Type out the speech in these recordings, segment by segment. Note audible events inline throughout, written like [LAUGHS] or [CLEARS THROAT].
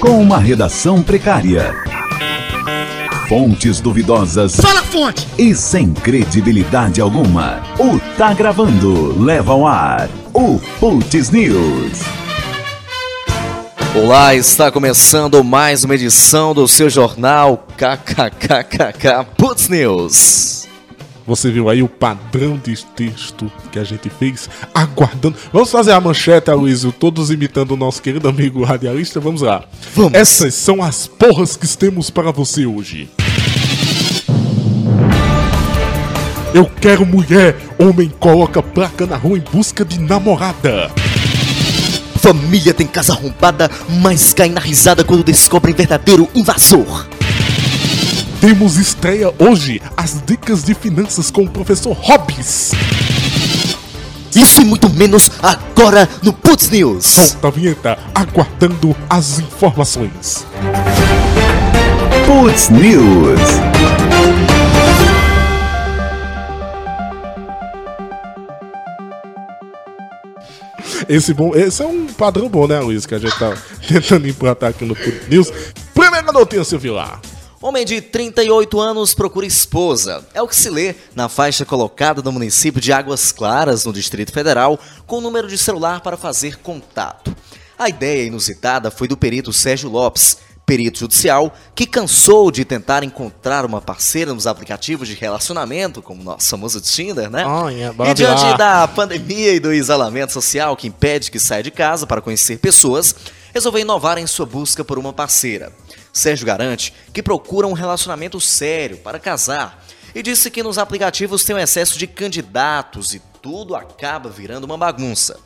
com uma redação precária. Fontes duvidosas. Fala fonte! E sem credibilidade alguma. O Tá Gravando leva ao ar o Putz News. Olá, está começando mais uma edição do seu jornal KKKKK Putz News. Você viu aí o padrão de texto que a gente fez, aguardando. Vamos fazer a manchete, Aloysio, todos imitando o nosso querido amigo radialista. Vamos lá. Vamos. Essas são as porras que temos para você hoje. Eu quero mulher. Homem coloca placa na rua em busca de namorada. Família tem casa arrombada, mas cai na risada quando descobrem verdadeiro invasor. Temos estreia hoje as dicas de finanças com o professor Hobbes. Isso e muito menos agora no Putz News. Solta a vinheta, aguardando as informações. Putz News. Esse, bom, esse é um padrão bom, né, Luiz? Que a gente tá [LAUGHS] tentando implantar aqui no Putz News. Primeira notícia, Vilar. Homem de 38 anos procura esposa. É o que se lê na faixa colocada no município de Águas Claras, no Distrito Federal, com o número de celular para fazer contato. A ideia inusitada foi do perito Sérgio Lopes, perito judicial, que cansou de tentar encontrar uma parceira nos aplicativos de relacionamento, como nosso famoso Tinder, né? Oh, yeah, e diante da pandemia e do isolamento social que impede que saia de casa para conhecer pessoas, resolveu inovar em sua busca por uma parceira. Sérgio garante que procura um relacionamento sério para casar e disse que nos aplicativos tem um excesso de candidatos e tudo acaba virando uma bagunça.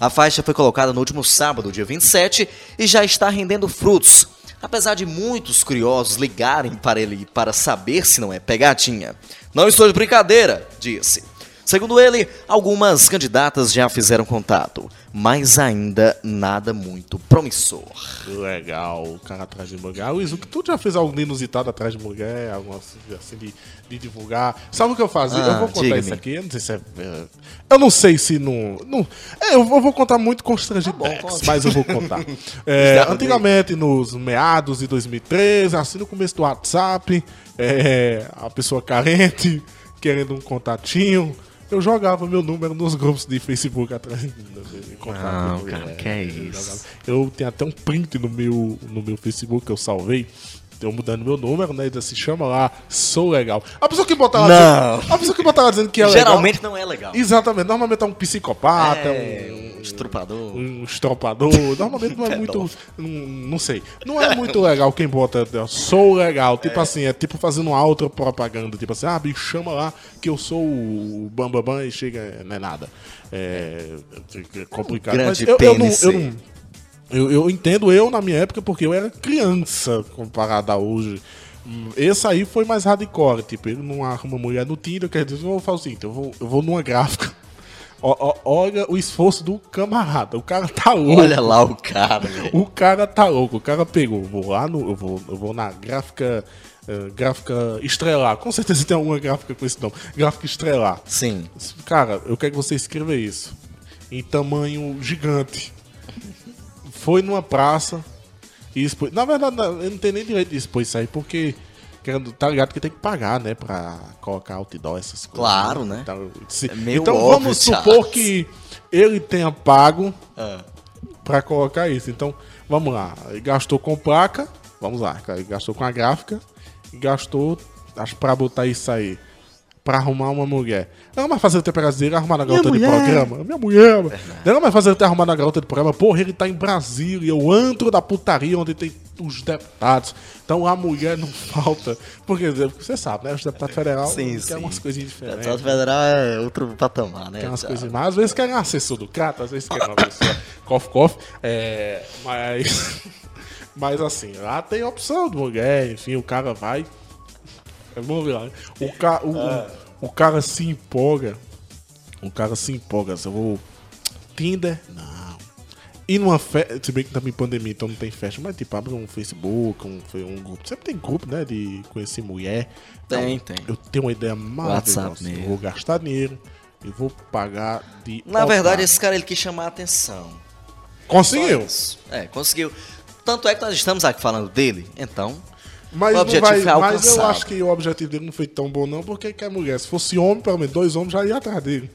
A faixa foi colocada no último sábado, dia 27, e já está rendendo frutos. Apesar de muitos curiosos ligarem para ele para saber se não é pegadinha. Não estou de brincadeira, disse. Segundo ele, algumas candidatas já fizeram contato, mas ainda nada muito promissor. Legal, o cara atrás de mulher. Luiz, o que tu já fez algo inusitado atrás de mulher? Algo assim, assim de, de, divulgar? Sabe o que eu fazia? Ah, eu vou contar isso aqui. Eu não sei se é. é, Eu não sei se não. não é, eu vou contar muito constrangedor, Tá bom, mas eu vou contar. [LAUGHS] É, antigamente, nos meados de 2013, assim no começo do WhatsApp, é, a pessoa carente, querendo um contatinho. Eu jogava meu número nos grupos de Facebook atrás contato. Não, cara, mulher. que é isso? Eu tenho até um print no meu, no meu Facebook que eu salvei. Eu mudando meu número, né? Se chama lá, sou legal. A pessoa que botar lá Não. dizendo, a pessoa que botar lá dizendo que é Geralmente não é legal. legal. Exatamente. Normalmente é um psicopata, É, um estrupador. um estropador. Normalmente não é muito. Não, não sei. Não é muito legal quem bota sou legal. Tipo assim, é tipo fazendo uma outra propaganda. Tipo assim, ah, me chama lá que eu sou o Bambambam Bam, Bam, e chega, não é nada. É, é complicado. grande Mas eu, eu não. Eu não eu, eu entendo eu na minha época porque eu era criança comparado a hoje. Esse aí foi mais hardcore, tipo, ele não arruma mulher no Tinder, quer dizer, eu vou fazer o seguinte, eu vou, eu vou numa gráfica. Ó, ó, olha o esforço do camarada, o cara tá louco. Olha lá o cara, velho. O cara tá louco, o cara pegou, vou lá no. Eu vou, eu vou na gráfica. eh, gráfica estrelar. Com certeza tem alguma gráfica com esse nome. Gráfica estrelar. Sim. Cara, eu quero que você escreva isso. Em tamanho gigante. Foi numa praça e expôs. Na verdade, eu não tenho nem direito de expor isso aí, porque. Querendo- Tá ligado que tem que pagar, né? Pra colocar outdoor, essas coisas. Claro, né? Então, se- É meio então óbvio, vamos Charles. supor que ele tenha pago Ah. pra colocar isso. Então, vamos lá. Ele gastou com placa. Vamos lá. Ele gastou com a gráfica. E gastou. Acho pra botar isso aí. Pra arrumar uma mulher. Não vai fazer o tempo brasileiro arrumar na garota de programa. Minha mulher. mano. Não vai fazer até arrumar na garota de programa. Porra, ele tá em Brasília, o antro da putaria onde tem os deputados. Então a mulher não [LAUGHS] falta. Porque você sabe, né? Os deputados federais Sim, querem umas coisinhas diferentes. Deputado federal é outro patamar, né? Tem umas Tchau. coisas mais. Às vezes querem um assessor do Crato, às vezes querem uma pessoa [LAUGHS] cof cof. É, mas. [LAUGHS] Mas assim, lá tem opção de mulher, enfim, o cara vai. Vamos ver né? O, ca, o, o cara se empolga. O cara se empolga. Se eu vou. Tinder? Não. E numa festa. Se bem que também pandemia, então não tem festa, mas tipo, abre um Facebook, um, um grupo. Sempre tem grupo, né? De conhecer mulher. Tem, Então, tem. Eu tenho uma ideia maravilhosa. Eu vou gastar dinheiro e vou pagar de. Na verdade, esse cara ele quis chamar a atenção. Conseguiu. É, conseguiu. Tanto é que nós estamos aqui falando dele, então. Mas, O objetivo vai, foi mas eu acho que o objetivo dele não foi tão bom, não, porque quer mulher. Se fosse homem, pelo menos dois homens já ia atrás dele.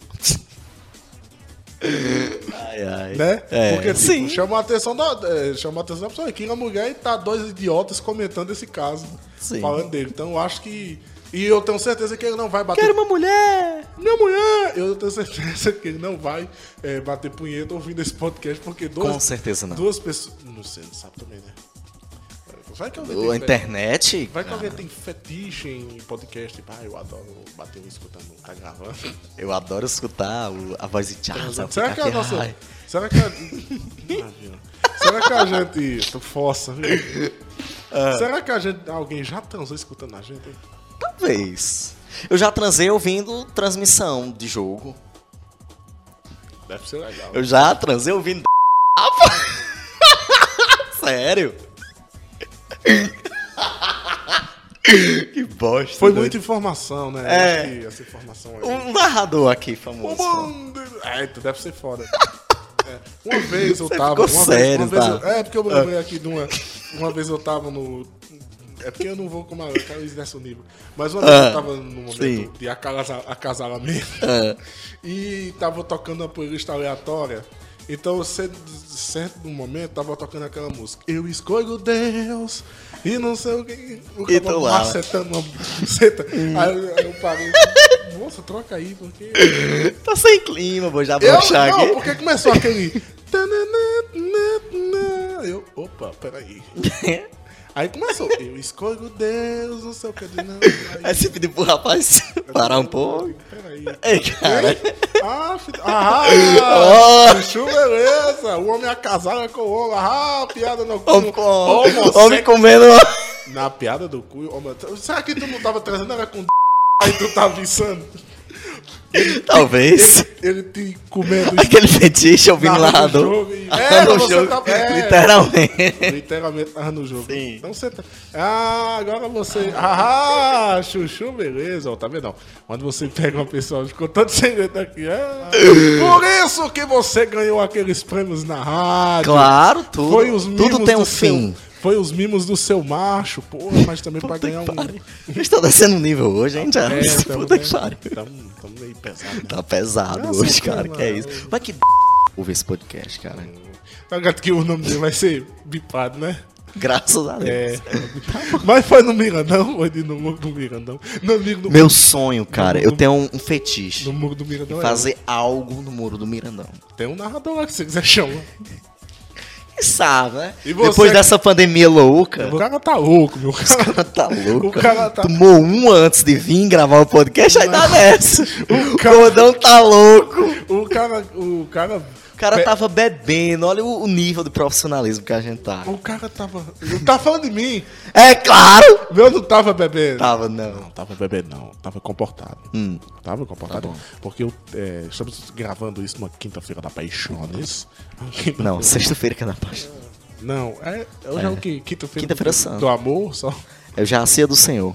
Ai, ai. Né? É, Porque, tipo, sim. chama a atenção da, é, chama a atenção da pessoa que a mulher e tá dois idiotas comentando esse caso. Sim. Falando dele. Então eu acho que. E eu tenho certeza que ele não vai bater. Quero uma mulher! Minha mulher! Eu tenho certeza que ele não vai é, bater punheta ouvindo esse podcast, porque duas, Com certeza não. duas pessoas. Não sei, não sabe também, né? Vai que alguém A tem internet. Vai que alguém tem fetiche em podcast, tipo, ah, eu adoro bater um escutando, tá gravando. Eu adoro escutar o- a voz de Charles. Será que a Ai, nossa. ai. Será que a. Imagina. Será que a gente. Tu força, viu? Ah. Será que a gente. Alguém já transou escutando a gente? Talvez. Eu já transei ouvindo transmissão de jogo. Deve ser legal. Eu já transei ouvindo. [LAUGHS] Sério? Que bosta. Foi doido. muita informação, né? É. Essa informação aí. Um narrador aqui famoso. É, tu deve ser foda. É, Uma vez eu Você tava. ficou uma sério, vez, uma tá? vez eu- É, porque eu me lembrei aqui de uma. Uma vez eu tava no. É porque eu não vou como eu quero ir nesse nível. Mas uma vez Ah, eu tava no momento sim. de acasa- acasalamento. Ah. E tava tocando uma playlist aleatória. Então, você, certo momento, tava tocando aquela música. Eu escolho Deus e não sei o que. O E tu lá. macetando uma buceta. aí, eu- aí eu parei. [LAUGHS] Moça, troca aí, porque. [LAUGHS] Tá sem clima, vou já Eu, broxar não, aqui. porque começou aquele. Eu, opa, peraí. [LAUGHS] Aí começou. Eu escolho Deus, não sei o que. Não, Aí aí, você pediu pro rapaz parar um pouco. peraí. [LAUGHS] Ei, cara. Ah, filho. Ah, [LAUGHS] Oh. chuchu, beleza. O homem acasado com o homem. Ah, piada no cu. Homem, com, homem comendo. Na piada do cu. homem- Será que tu não tava trazendo era com aí tu tava insano? Talvez. Ele te comendo Aquele fetiche ouvindo lá do. jogo e- [LAUGHS] É, o você jogo, tá- é. Literalmente. Literalmente tava no jogo. Sim. Então você tá. Ah, agora você. Ah, chuchu, beleza. Ó, tá vendo? ó? Quando você pega uma pessoa, ficou todo segredo aqui. É. Por isso que você ganhou aqueles prêmios na rádio. Claro, tudo. Foi os tudo tem um fim. Seu, foi os mimos do seu macho, porra, mas também pra Puta ganhar que um. pariu. Estão descendo o nível hoje, hein, Charles? É, Puta que pariu. tamo, meio pesado. né? Tá pesado hoje, cara, cara. Que é mano. isso. Mas que ouve esse podcast, cara. Tá ligado que o nome dele vai ser bipado, né? Graças a Deus. É. [LAUGHS] Mas foi no Mirandão, foi de no muro do Mirandão. No, amigo do, Meu sonho, cara, eu tenho um, um fetiche. no muro do Mirandão. é Fazer algo no muro do Mirandão. Tem um narrador lá que você quiser chamar. [LAUGHS] Sabe, né? E você- Depois dessa pandemia louca, O cara tá louco, meu cara. o cara tá louco. O cara tá- Tomou um antes de vir gravar o podcast, aí dá nessa. O cara- gordão tá louco. O cara. O cara. O cara Be- tava bebendo, olha o, o nível de profissionalismo que a gente tá. O cara tava. Não tá falando de mim. É claro! Eu não tava bebendo. Tava, não. Não, tava bebendo, não. Tava comportado. Hum. Tava comportado. Tá porque eu, é, estamos gravando isso numa quinta-feira da Paixones. [LAUGHS] Não, sexta-feira que é da paixão. Não, é. Hoje é, o quê? Quinta-feira Quinta-feira do, do amor só. Eu já a ceia do Senhor.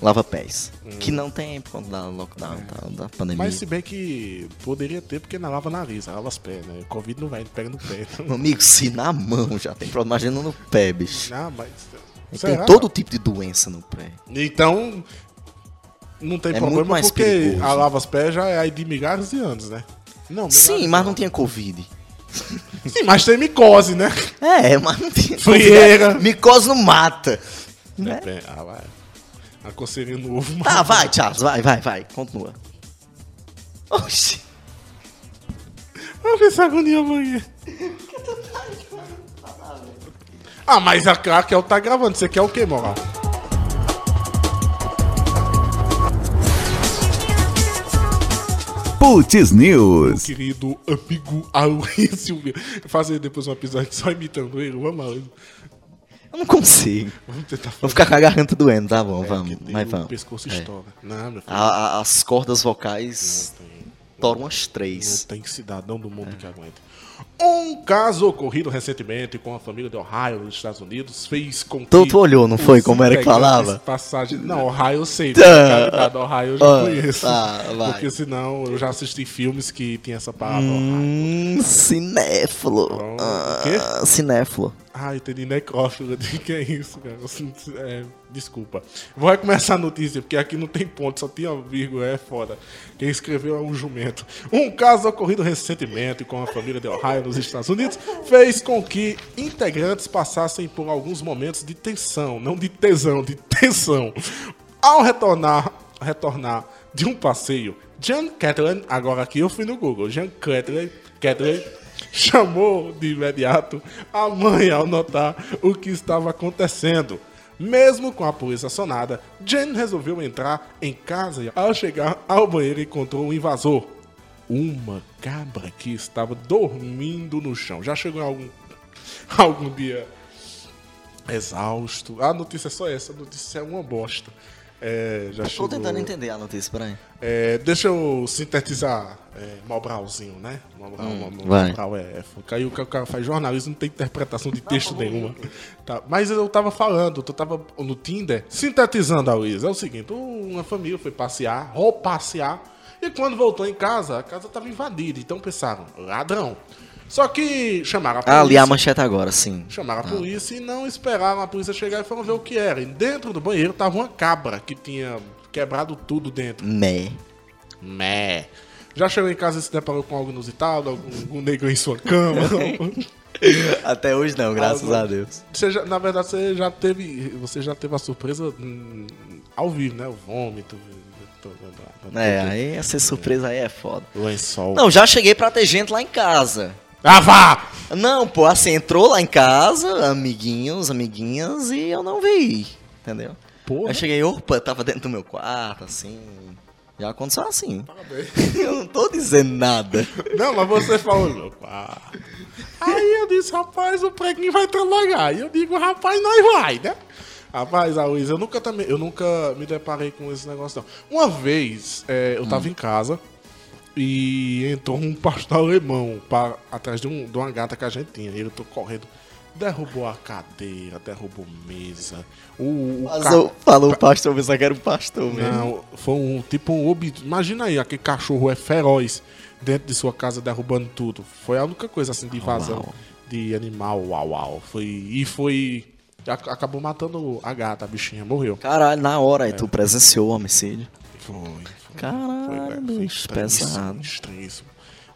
Lava pés. Hum. Que não tem por conta da lockdown, tá, da pandemia. Mas se bem que poderia ter, porque não lava nariz, lava os pés, né? Covid não vai, ele pega no pé. [LAUGHS] Meu amigo, se na mão já tem problema, imagina no pé, bicho. Ah, mas. Será? Tem todo tipo de doença no pé. Então. Não tem É problema porque perigoso. a lava os pés já é aí de milhares de anos, né? Não, Sim, mas não tinha Covid. Sim, mas tem micose, né? [LAUGHS] É, mas não tinha Frieira. Micose não mata. Né? Ah, vai. A coceirinha no ovo. Tá, vai, Charles, vai, vai, vai. Continua. Oxi. Vamos ver essa agonia amanhã. Ah, mas a Krakel tá gravando. Você quer o quê, moral? Putz News. Querido amigo Aloysio. Fazer depois um episódio só imitando ele. Vamos, Aloysio. Eu não consigo. [LAUGHS] Vamos tentar Vou ficar com a garganta doendo, tá bom, vamos. porque Mas o vamos. pescoço É. estoura. Não, meu filho. A- a- as cordas vocais toram umas Não três. tem cidadão do É. mundo que aguente. Um caso ocorrido recentemente com a família de Ohio, nos Estados Unidos, fez com que. Tu- tu olhou, não foi, como era que falava? Passagem... Não, Ohio eu sei. Tá. Tá. Ohio eu já Ah, conheço. tá, vai. Porque senão eu já assisti filmes que tinha essa palavra. Ohio. Hum, cinéfilo. Bom, Ah, o quê? cinéfilo. Ah, entendi necrófilo. [LAUGHS] Que é isso, cara? É, desculpa. Vou recomeçar a notícia, porque aqui não tem ponto, só tinha vírgula, é foda. Quem escreveu é um jumento. Um caso ocorrido recentemente com a família de Ohio nos Estados Unidos fez com que integrantes passassem por alguns momentos de tensão, não de tesão, de tensão. Ao retornar, retornar de um passeio, Jan Catlin, agora aqui eu fui no Google, Jan Catlin, Catlin [LAUGHS] chamou de imediato a mãe ao notar o que estava acontecendo. Mesmo com a polícia acionada, Jen resolveu entrar em casa e, ao chegar ao banheiro, encontrou um invasor. Uma cabra que estava dormindo no chão. Já chegou algum, [LAUGHS] algum dia exausto? A notícia é só essa, a notícia é uma bosta. É, já chegou... tentando entender a notícia, peraí. É, deixa eu sintetizar é, Mobralzinho, né? Mobral, Hum. Mobral é, é. Aí o ca- o cara faz jornalismo, não tem interpretação de texto nenhuma. Tá, Mas eu tava falando, eu tava no Tinder, sintetizando a Luiz. É o seguinte, uma família foi passear, ou passear, e quando voltou em casa, a casa tava invadida. Então pensaram, ladrão. Só que chamaram a polícia. Ah, ali a manchete agora, sim. Chamaram a polícia e não esperaram a polícia chegar e foram ver o que era. E dentro do banheiro tava uma cabra que tinha quebrado tudo dentro. Mé. Mé. Já chegou em casa e se deparou com algo inusitado? Algum, algum negro em sua cama? [LAUGHS] Até hoje não, graças Ah, a Deus. você já- na verdade, você já teve. Você já teve a surpresa hum, ao vivo, né? O vômito. to- da- da- É, aí essa surpresa aí é foda. Lençol. Não, já cheguei pra ter gente lá em casa. Ah, vá! Não, pô, assim, entrou lá em casa, amiguinhos, amiguinhas, e eu não vi, entendeu? Porra. Eu cheguei, opa, tava dentro do meu quarto, assim. Já aconteceu assim. [LAUGHS] Eu não tô dizendo nada. Não, mas você falou, quarto. Aí eu disse, rapaz, o preguinho vai trabalhar. E eu digo, rapaz, nós vai, né? Rapaz, a Luiz, eu nunca também, eu nunca me deparei com esse negócio, não. Uma vez, é, eu tava em casa e entrou um pastor alemão pra, atrás de, um, de uma gata que a gente tinha. E eu tô correndo. Derrubou a cadeira, derrubou mesa. O, o ca- Passou, falou o pastor, pensava que era o pastor mesmo. não, foi um tipo um ob... Imagina aí, aquele cachorro é feroz dentro de sua casa derrubando tudo. Foi a única coisa assim de invasão Uau. de animal, uau, uau. Foi e foi ac- acabou matando a gata, a bichinha morreu. Caralho, na hora aí tu presenciou o homicídio. Foi. Foi Caralho, foi bicho, pesado. estranhíssimo.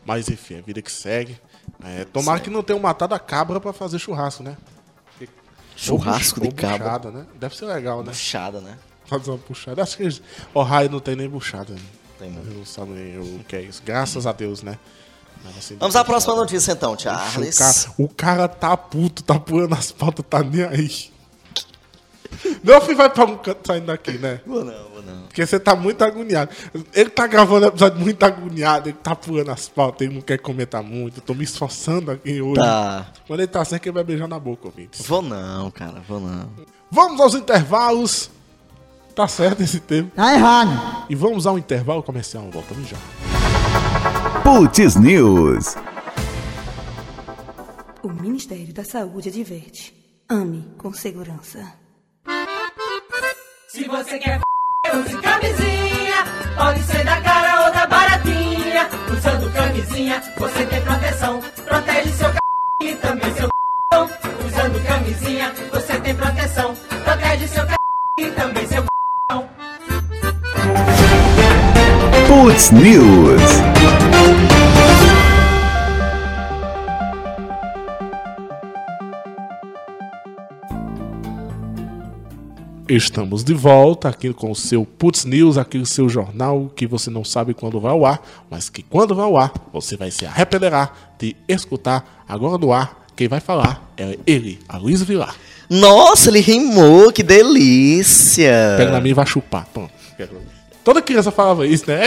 Mas enfim, a vida que segue. É, tomara que não tenham matado a cabra pra fazer churrasco, né? Churrasco Ou de cabra. buchada, né? Deve ser legal, né? Puxada, né? Fazer uma puxada. Acho que o raio não tem nem buchada. Né? Tem não. Eu não sabe o que é isso. Graças a Deus, né? Assim, Vamos à próxima puxada. notícia então, O Charles. cara, o cara tá puto, tá pulando as pautas, tá nem aí. Meu filho vai pra um canto saindo daqui, né? Vou não, vou não. Porque você tá muito agoniado. Ele tá gravando episódio muito agoniado, ele tá pulando as pautas, ele não quer comentar muito. Eu tô me esforçando aqui hoje. Tá. Quando ele tá assim, é que ele vai beijar na boca, ouvintes. Vou não, cara, vou não. Vamos aos intervalos. Tá certo esse tempo. Tá errado. E vamos ao intervalo comercial. Voltamos já. Putz News. O Ministério da Saúde adverte. Ame com segurança. Se você quer use camisinha. Pode ser da cara ou da baratinha. Usando camisinha, você tem proteção. Protege seu c... e também seu c... Usando camisinha, você tem proteção. Protege seu c... e também seu c... Putz News. Estamos de volta aqui com o seu Putz News, aquele seu jornal que você não sabe quando vai ao ar, mas que quando vai ao ar você vai se arrependerá de escutar agora no ar. Quem vai falar é ele, a Luiz Vilar. Nossa, ele rimou, que delícia. Pega na minha e vai chupar. Pronto. Toda criança falava isso, né?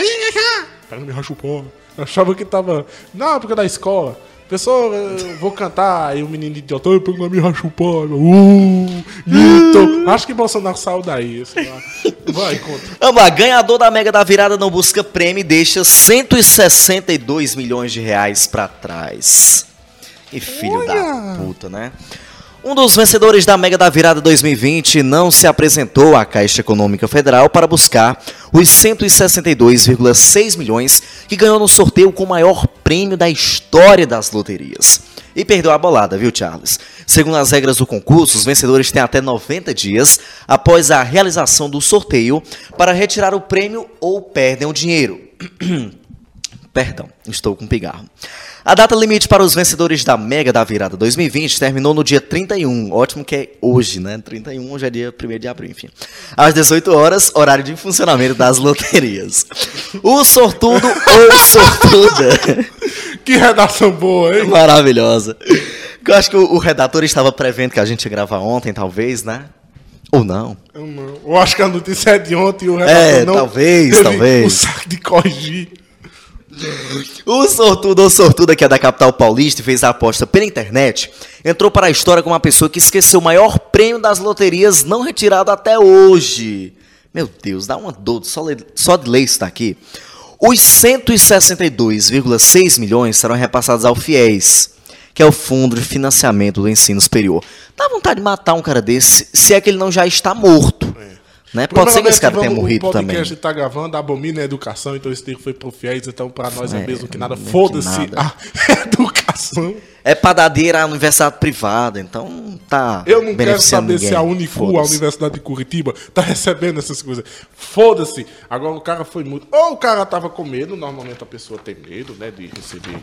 Pega na minha e vai chupar. Eu achava que tava na época da escola. Pessoal, eu vou cantar, aí o menino idiota, "Ai, pega na minha e vai chupar. Uh, acho que Bolsonaro saiu daí. sei lá. Vai, conta. Vamos lá, ganhador da Mega da Virada não busca prêmio e deixa 162 milhões de reais pra trás. Que filho da puta, né? Um dos vencedores da Mega da Virada 2020 não se apresentou à Caixa Econômica Federal para buscar os 162,6 milhões que ganhou no sorteio com o maior prêmio da história das loterias. E perdeu a bolada, viu, Charles? Segundo as regras do concurso, os vencedores têm até 90 dias após a realização do sorteio para retirar o prêmio ou perdem o dinheiro. [CLEARS THROAT] Perdão, estou com pigarro. A data limite para os vencedores da Mega da Virada 2020 terminou no dia 31. Ótimo que é hoje, né? 31 hoje é dia 1 de abril, enfim. Às 18 horas, horário de funcionamento das loterias. O sortudo ou sortuda. Que redação boa, hein? Maravilhosa. Eu acho que o, o redator estava prevendo que a gente ia gravar ontem, talvez, né? Ou não. Eu, não. Eu acho que a notícia é de ontem e o É, redator não talvez, teve talvez. o saco de corrigir. O sortudo ou sortuda que é da capital paulista e fez a aposta pela internet entrou para a história como uma pessoa que esqueceu o maior prêmio das loterias não retirado até hoje. Meu Deus, dá uma dor só, só de ler isso daqui. Os 162,6 milhões serão repassados ao FIES, que é o Fundo de Financiamento do Ensino Superior. Dá vontade de matar um cara desse, se é que ele não já está morto. Né? Pode ser que esse cara tenha morrido o também. podcast tá gravando, abomina a educação, então esse tempo foi pro fiéis, então pra nós é, É, mesmo que nada. Foda-se a [LAUGHS] educação. É padadeira a universidade privada, então tá Eu não quero saber se ninguém. a Unicu, a. Universidade de Curitiba, tá recebendo essas coisas. Foda-se. Agora o cara foi muito. Ou o cara tava com medo, normalmente a pessoa tem medo, né, de receber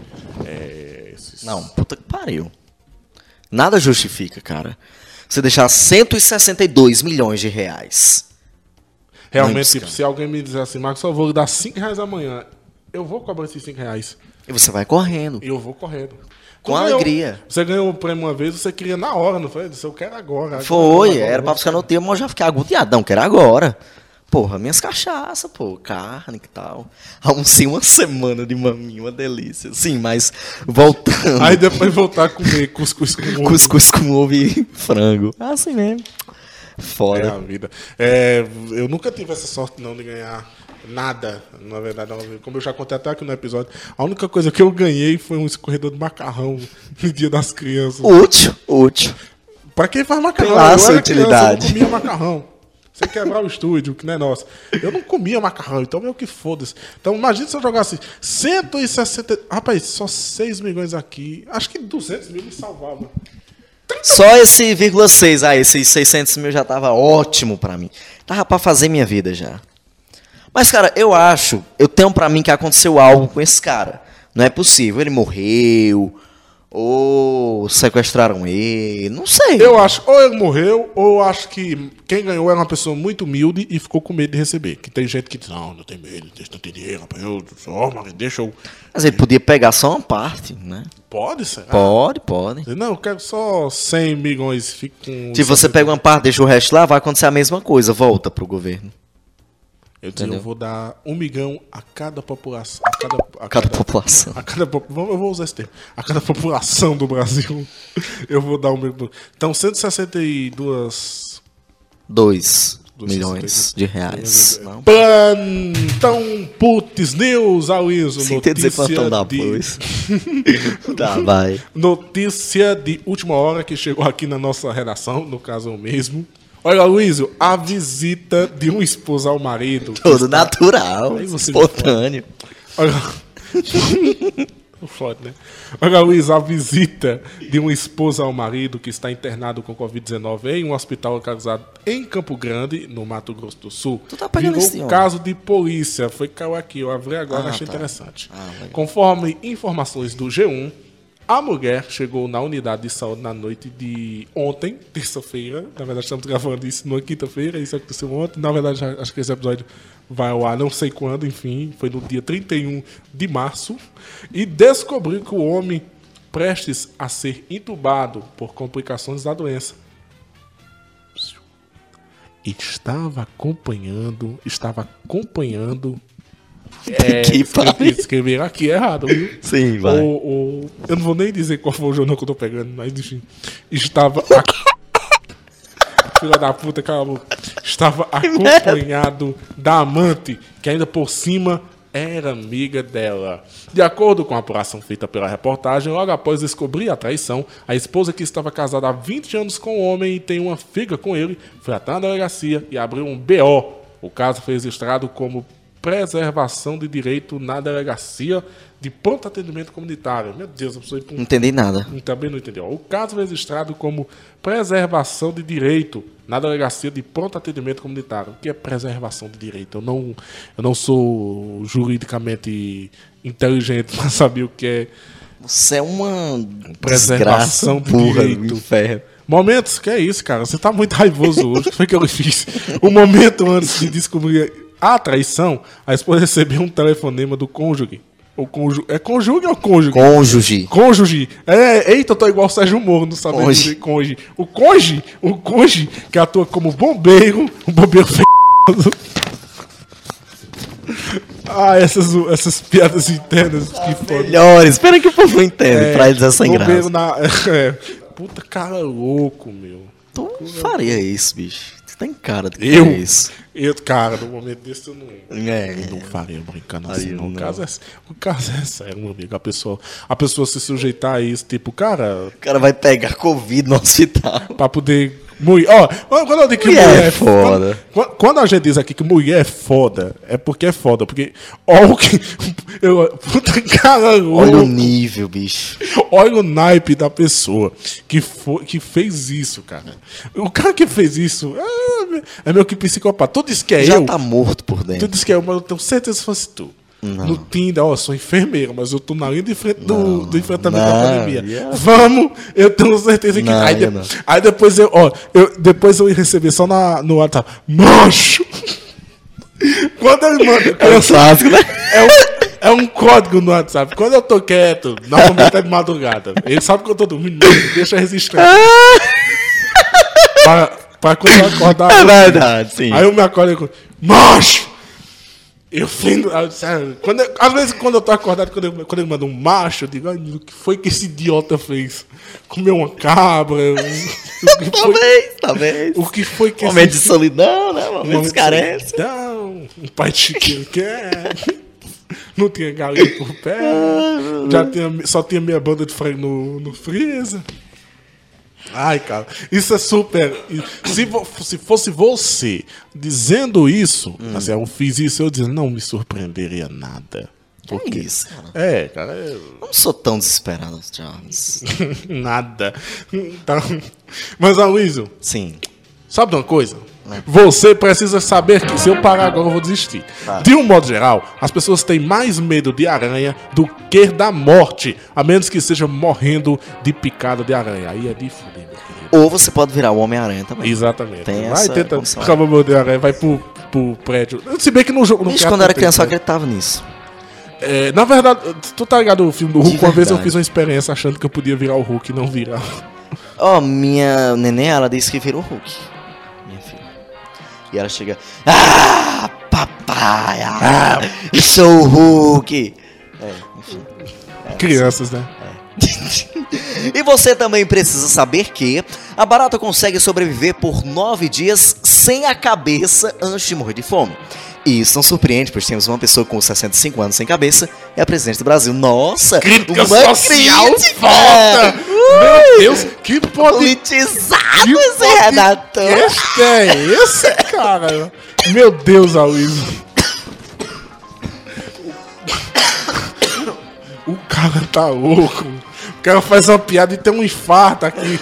é, esses. Não, puta que pariu. Nada justifica, cara. Você deixar 162 milhões de reais. Realmente, tipo, se alguém me dizer assim, Marcos, só vou dar 5 reais amanhã, eu vou cobrar esses 5 reais. E você vai correndo. E eu vou correndo. Com Tu alegria. Você ganhou o prêmio uma vez, você queria na hora, não foi? Disse, Eu quero agora. Foi, Agora, era pra buscar no tempo, mas eu já fiquei agoniadão, que era agora. Porra, minhas cachaças, pô, carne e tal. Almocei uma semana de maminha, uma delícia. Sim, mas voltando. Aí depois voltar a comer cuscuz com [LAUGHS] ovo. Cuscuz com ovo e frango. Ah, assim mesmo. É Foda. a vida. É, eu nunca tive essa sorte não de ganhar nada, na verdade. Como eu já contei até aqui no episódio, a única coisa que eu ganhei foi um escorredor de macarrão no dia das crianças. Útil, útil. Pra quem faz macarrão? Tem lá eu sua era criança, utilidade. eu comia macarrão. Sem quebrar o estúdio, que não é nosso. Eu não comia macarrão, então meio que foda-se. Então imagina se eu jogasse 160. Rapaz, só 6 milhões aqui. Acho que 200 mil me salvava. Só esse vírgula 6, ah, esses 600 mil já tava ótimo pra mim. Tava pra fazer minha vida já. Mas, cara, eu acho, eu tenho pra mim que aconteceu algo com esse cara. Não é possível, ele morreu, ou sequestraram ele, não sei. Eu acho, ou ele morreu, ou acho que quem ganhou era uma pessoa muito humilde e ficou com medo de receber. Que tem gente que diz, não, não tem medo, não tem dinheiro, rapaz, eu só, mas deixa eu. Mas ele podia pegar só uma parte, né? Pode, será? Pode, pode. Não, eu quero só 100 milhões, fica com. Se você pega uma parte, deixa o resto lá, vai acontecer a mesma coisa, volta pro governo. Eu, Entendeu? eu vou dar um milhão a cada população. A cada, a Cada população. A cada, eu vou usar esse termo. A cada população do Brasil, [LAUGHS] eu vou dar um milhão. Então, 162 2 Dos milhões 62. de reais. Não? Plantão Putz News, Aloysio. Sem ter dizer plantão da pois. [LAUGHS] tá, vai. Notícia de última hora que chegou aqui na nossa redação, no caso eu mesmo. Olha, Luísio, a visita de um esposo ao marido. Todo está- natural, espontâneo. Olha. [LAUGHS] Foda, né? Olha, Luiz, a visita de uma esposa ao marido que está internado com Covid-19 em um hospital localizado em Campo Grande, no Mato Grosso do Sul, Tu tá virou esse um caso de polícia. Foi caiu aqui, eu abri agora Ah, achei tá. interessante. Ah. Conforme informações do G1, a mulher chegou na unidade de saúde na noite de ontem, terça-feira. Na verdade, estamos gravando isso numa quinta-feira, isso aconteceu ontem. Na verdade, acho que esse episódio vai ao ar não sei quando, enfim, foi no dia 31 de março. E descobriu que o homem, prestes a ser entubado por complicações da doença, estava acompanhando, estava acompanhando. [LAUGHS] É, Que escrevi- escreveram aqui errado, viu? Sim, vai. O, o- eu não vou nem dizer qual foi o jornal que eu tô pegando, mas enfim. Estava. ac- [LAUGHS] Filha da puta, cala a. Estava acompanhado da amante, que ainda por cima era amiga dela. De acordo com a apuração feita pela reportagem, logo após descobrir a traição, a esposa que estava casada há 20 anos com o homem e tem uma filha com ele, foi até a delegacia e abriu um BO. O caso foi registrado como preservação de direito na delegacia de pronto atendimento comunitário. Meu Deus, a pessoa Não entendi nada. também não entendeu. O caso registrado como preservação de direito na delegacia de pronto atendimento comunitário. O que é preservação de direito? Eu não, eu não sou juridicamente inteligente [LAUGHS] para saber o que é Você é uma Preservação de direito. do inferno. Momentos, que é isso, cara? Você tá muito raivoso hoje. O que foi que eu fiz? O momento antes de descobrir a traição, a esposa [LAUGHS] recebeu um telefonema do cônjuge. O cônjuge. É cônjuge ou cônjuge? Cônjuge. Cônjuge. É, eita, eu tô igual o Sérgio Moro, não sabe Cônjuge. dizer cônjuge. O cônjuge, o cônjuge que atua como bombeiro, [LAUGHS] um bombeiro feioso. [LAUGHS] Ah, essas, essas piadas internas que foda. Melhores. Espera que o povo entenda. É, pra eles é sem bombeiro graça. na. É, puta cara louco, meu. Tu não faria isso, bicho. Tem cara de que Eu? faria isso. Eu, cara, no momento desse eu não. É. Não faria brincando assim, eu não. O, não. caso é, o caso é sério, meu amigo. A pessoa, a pessoa se sujeitar a isso, tipo, cara, O cara vai pegar Covid no hospital. pra poder. Mulher, ó, quando eu digo que Mulher mulher, é é foda. Quando, quando a gente diz aqui que mulher é foda, é porque é foda. Porque, ó, o que. [LAUGHS] Eu, puta cara, Olha o nível, bicho. Olha o naipe da pessoa que, foi, que fez isso, cara. O cara que fez isso é, é meio que psicopata. Tu disse que é Já eu. tá morto por Tu dentro. disse que é eu, mas eu tenho certeza que fosse tu. No Tinder, ó, sou enfermeira, mas eu tô na linha de frente do, do enfrentamento da não, pandemia. yeah. Vamos, eu tenho certeza que. Não, aí, de- não. aí depois eu, ó, eu, depois eu ia receber só na, no WhatsApp. Macho! Quando ele manda. É um clássico, né? É um, é um código no WhatsApp. Quando eu tô quieto, normalmente é de madrugada. Ele sabe que eu tô dormindo, deixa registrar. [LAUGHS] pra, pra quando eu acordar. É eu- verdade, sim. Aí eu me acordo e eu macho! Eu eu disse, ah, Quando eu- às vezes quando eu tô acordado, quando, eu, quando ele manda um macho, eu digo, ai, o que foi que esse idiota fez? Comeu uma cabra? Que foi, Talvez, talvez. o que foi que Momento de solidão, né? Momento de carência. Não, um pai de chiqueiro quer. Não tinha galinha por perto. Já tinha, só tinha meia banda de frango no, no freezer. Ai, cara, isso é super. Se, vo- se fosse você dizendo isso, assim, eu fiz isso, eu dizendo, não me surpreenderia nada. Que isso, cara? É, cara, é- Eu não sou tão desesperado, Charles. [LAUGHS] nada. Então, mas, Aloysio, Sim. Sabe de uma coisa? Você precisa saber que se eu parar agora eu vou desistir. De um modo geral, as pessoas têm mais medo de aranha do que da morte, a menos que esteja morrendo de picada de aranha. Aí é de fuder, meu querido. Ou você pode virar o Homem-Aranha também. Exatamente. Tem vai essa tenta condição. acabar morder aranha, vai pro, pro prédio. Se bem que no jogo. Bicho, quando eu era criança eu prédio. acreditava nisso. É, na verdade, tu tá ligado o filme do De Hulk? Uma vez eu fiz uma experiência achando que eu podia virar o Hulk e não virar. Ó, minha neném, ela disse que virou Hulk. E ela chega. Ah, papai! Ah, eu sou o Hulk! É, enfim. Crianças, né? [LAUGHS] E você também precisa saber que a barata consegue sobreviver por nove dias sem a cabeça antes de morrer de fome. E isso não surpreende, pois temos uma pessoa com 65 anos sem cabeça, é a presidente do Brasil. Nossa! Crítica uma social crítica! foda! Meu Deus, que Politizado Que esse redator! é esse, cara? Meu Deus, Aloysio. O cara tá louco. O cara faz uma piada e tem um infarto aqui.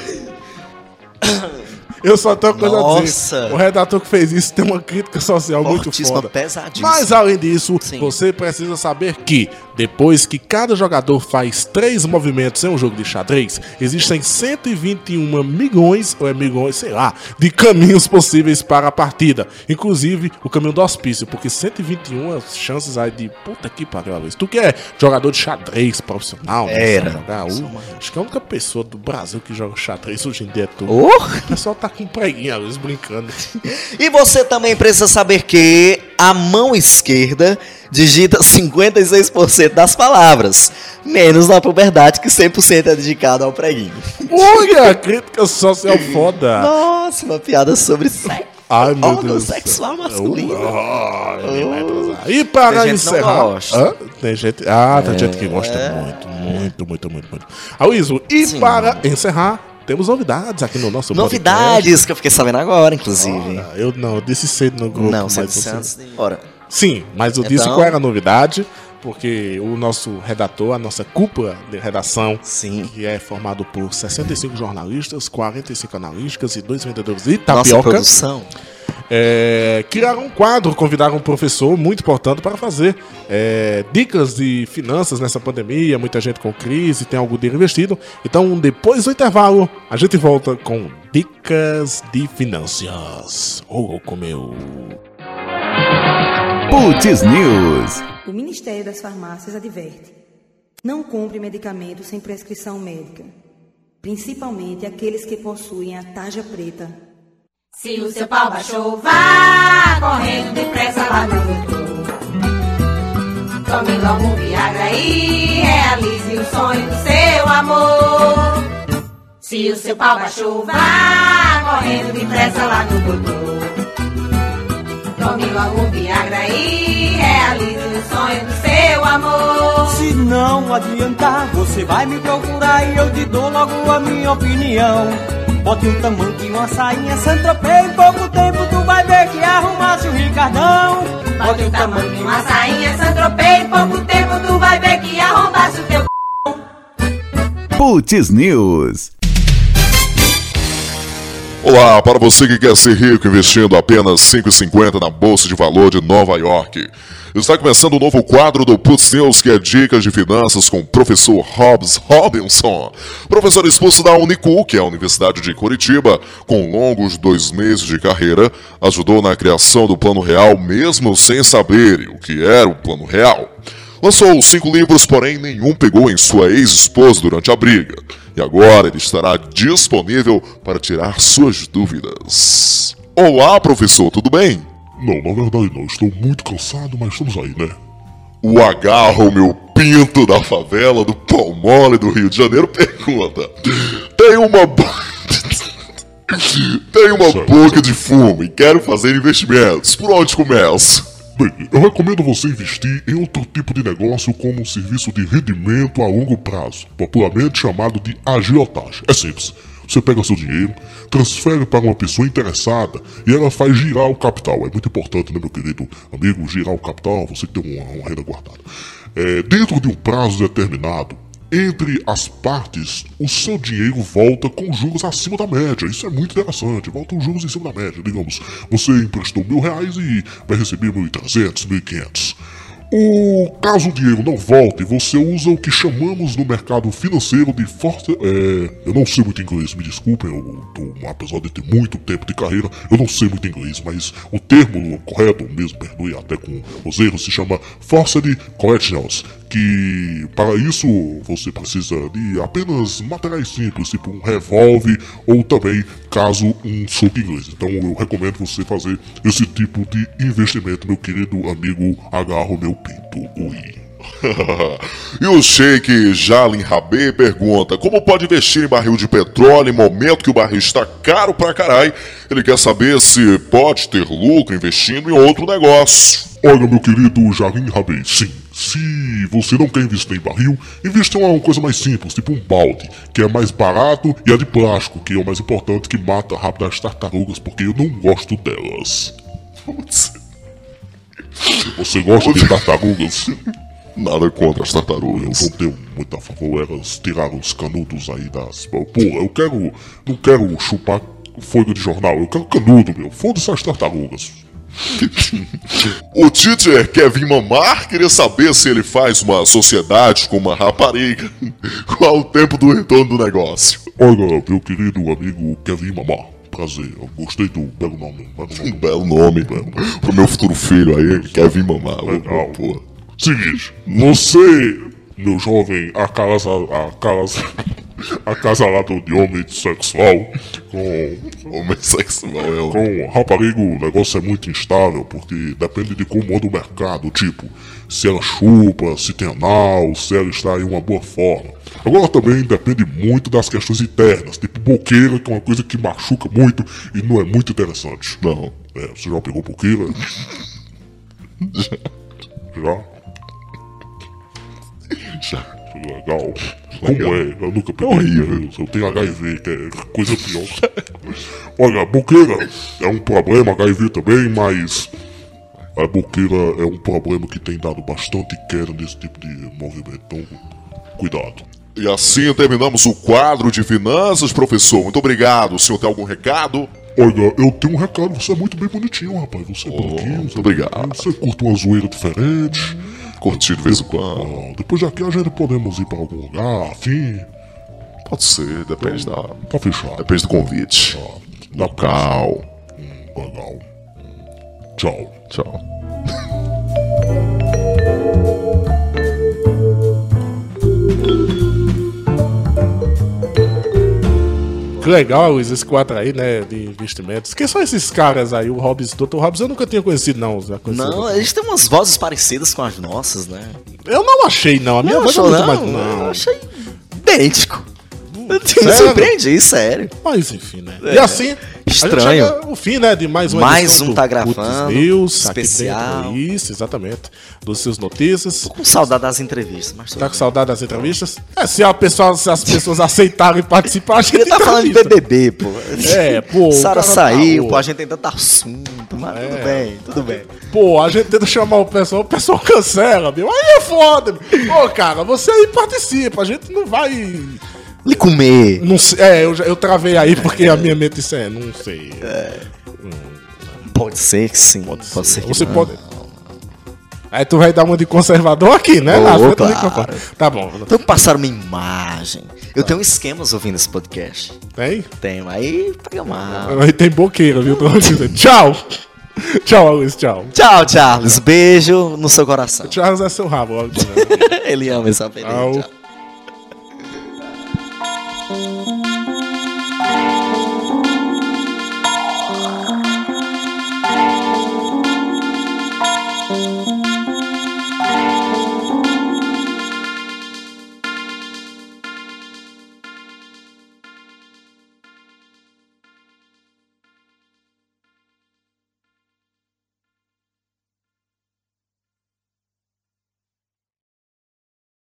Eu só tenho uma coisa a Nossa. dizer. O redator que fez isso tem uma crítica social muito Fortíssima, foda. pesadíssima. Mas além disso, Sim. você precisa saber que, depois que cada jogador faz três movimentos em um jogo de xadrez, existem 121 milhões, ou é milhões, sei lá, de caminhos possíveis para a partida. Inclusive o caminho do hospício, porque 121 as chances aí de puta que pariu, Luiz. Tu que é jogador de xadrez profissional, né, Era. jogar? Uh, acho que a única pessoa do Brasil que joga xadrez hoje em dia é tu. Oh! O pessoal tá com preguinha, Luiz, brincando. [LAUGHS] E você também precisa saber que a mão esquerda digita 56% das palavras, menos na puberdade, que 100% é dedicado ao preguinho. Olha, crítica social foda. Nossa, uma piada sobre sexo. Ai, meu órgão Deus. sexual masculino. Ai, ele vai transar. E para Tem gente que não encerrar. Tem gente. Ah, tem gente que gosta muito, muito, muito, muito, muito. Aloysio, e Sim. para encerrar, temos novidades aqui no nosso Novidades que eu fiquei sabendo agora, inclusive. podcast. Eu não, eu disse cedo no grupo. não, mas você disse você- ir embora. Sim, mas eu disse Então- qual era a novidade. porque o nosso redator, a nossa cúpula de redação, Sim. que é formado por 65 jornalistas, 45 analísticas e dois vendedores de Nossa tapioca, produção. É, criaram um quadro, convidaram um professor muito importante para fazer é, dicas de finanças nessa pandemia, muita gente com crise, tem algo dinheiro investido. Então, depois do intervalo, a gente volta com dicas de finanças. Ô, louco meu. Putz News. O Ministério das Farmácias adverte: não compre medicamentos sem prescrição médica, principalmente aqueles que possuem a tarja preta. Se o seu pau baixou, vá correndo depressa lá no doutor. Tome logo um Viagra e realize o sonho do seu amor. Se o seu pau baixou, vá correndo depressa lá no doutor. Tome logo Viagra e realize o sonho do seu amor. Se não adiantar, você vai me procurar e eu te dou logo a minha opinião. Bote um tamanco e uma sainha, Santropei, em pouco tempo tu vai ver que arrumasse o Ricardão. Bote um tamanho e uma sainha, Santropei, em pouco tempo tu vai ver que arrombasse o teu Putz News. Olá, para você que quer ser rico investindo apenas R$ 5,50 na Bolsa de Valor de Nova York. Está começando o novo quadro do Putz News, que é Dicas de Finanças com o professor Hobbs Robinson. Professor expulso da Unicu, que é a Universidade de Curitiba, com longos dois meses de carreira, ajudou na criação do Plano Real, mesmo sem saber o que era o Plano Real. Lançou cinco livros, porém nenhum pegou em sua ex-esposa durante a briga. E agora ele estará disponível para tirar suas dúvidas. Olá, professor, tudo bem? Não, na verdade não. Estou muito cansado, mas estamos aí, né? O agarro, meu pinto da favela do Pão Mole do Rio de Janeiro pergunta: Tem uma. [LAUGHS] Tem uma boca de fumo e quero fazer investimentos. Por onde começo? Bem, eu recomendo você investir em outro tipo de negócio como um serviço de rendimento a longo prazo, popularmente chamado de agiotagem. É simples. Você pega seu dinheiro, transfere para uma pessoa interessada e ela faz girar o capital. É muito importante, né, meu querido amigo, girar o capital, você ter uma, uma renda guardada. É, dentro de um prazo determinado, entre as partes, o seu dinheiro volta com juros acima da média. Isso é muito interessante. Volta os juros em cima da média. Digamos, você emprestou mil reais e vai receber mil e trezentos, mil e quinhentos. O caso o dinheiro não volte, você usa o que chamamos no mercado financeiro de força. É, eu não sei muito inglês, me desculpem, eu tô, apesar de ter muito tempo de carreira, eu não sei muito inglês, mas o termo correto, mesmo perdoe até com os erros, se chama força de corrections. Que para isso você precisa de apenas materiais simples, tipo um revólver ou também, caso, um soco inglês. Então eu recomendo você fazer esse tipo de investimento, meu querido amigo Agarro Meu Pinto. Ui. e o Sheik Jalin Rabê pergunta: Como pode investir em barril de petróleo em momento que o barril está caro pra caralho? Ele quer saber se pode ter lucro investindo em outro negócio. Olha, meu querido Jarim Rabei, sim. Se você não quer investir em barril, invista em uma coisa mais simples, tipo um balde, que é mais barato, e a de plástico, que é o mais importante, que mata rápido as tartarugas, porque eu não gosto delas. Putz, Você gosta de tartarugas? nada contra as Eu tartarugas. não tenho muito a favor, elas tiraram os canudos aí das. Pô, eu quero. Não quero chupar folha de jornal, eu quero canudo, meu. Foda-se as tartarugas. [LAUGHS] O teacher quer vir mamar, queria saber se ele faz uma sociedade com uma rapariga. [LAUGHS] Qual o tempo do retorno do negócio? Olha, meu querido amigo Kevin Mamar, prazer, eu gostei do belo nome. Belo Um [LAUGHS] nome. belo nome pro meu futuro filho aí, que quer vir mamar. Legal. Pô. Seguinte, você, meu jovem acasa, acasa, acasalado de homossexual, com, Homossexual é o. com rapariga o negócio é muito instável, porque depende de como anda o mercado, tipo, se ela chupa, se tem anal, se ela está em uma boa forma. Agora também depende muito das questões internas, tipo boqueira, que é uma coisa que machuca muito e não é muito interessante. Não. É, você já pegou boqueira? [LAUGHS] já? Já. Legal. Como é? Eu nunca peguei. horrível. Eu tenho HIV, que é coisa pior. [LAUGHS] Olha, boqueira é um problema, HIV também, mas. A boqueira é um problema que tem dado bastante queda nesse tipo de movimento. Então, cuidado. E assim terminamos o quadro de finanças, professor. Muito obrigado. O senhor tem algum recado? Olha, eu tenho um recado. Você é muito bem bonitinho, rapaz. Você é branquinho. muito você é obrigado. branquinho, Você curta uma zoeira diferente. Curtir de vez em quando. Depois daqui a gente podemos ir pra algum lugar, afim. Pode ser, depende da. Tá fechado. Depende do convite. Da Local. Legal. Tchau. Tchau. Legal, Luiz, esse quadro aí, né, de investimentos. Quem são esses caras aí? O Hobbs, Dr. Hobbs, eu nunca tinha conhecido, não. Conheci Não, eles têm umas vozes parecidas com as nossas, né? Eu não achei, não. A minha Não voz é achou, muito não? mais... Não. Eu achei idêntico. [LAUGHS] Me surpreendi, sério. Mas enfim, né? E assim, Estranho. ao fim, né, de mais uma Mais um Tá Gravando, aqui especial. Isso, exatamente. Dos seus notícias. Com saudade das entrevistas, mas Tá com saudade das entrevistas? É, se, a pessoa, se as pessoas [LAUGHS] aceitarem participar, a gente Ele tá falando de. BBB, pô. É, pô, [LAUGHS] o Sara tá saiu, pô, a gente tem tanto assunto, mas É. tudo bem, tudo bem. Pô, a gente tenta chamar o pessoal, o pessoal cancela, meu. Aí é foda, meu. Pô, cara, você aí participa, a gente não vai... Lhe comer. Não sei, é, eu, eu travei aí porque a minha mente isso é, não sei. Pode ser que sim, pode, ser que Você não. pode... Aí tu vai dar uma de conservador aqui, né? Do claro. Tá bom. Que passar uma imagem. Eu tenho esquemas ouvindo esse podcast. Tem? Tenho, aí pega mal. Aí tem boqueira, viu? Tchau! Tchau, Luiz, tchau. Tchau, Charles. Beijo no seu coração. Charles é seu rabo, óbvio. [LAUGHS] Ele ama essa apelido. Tchau. Tchau.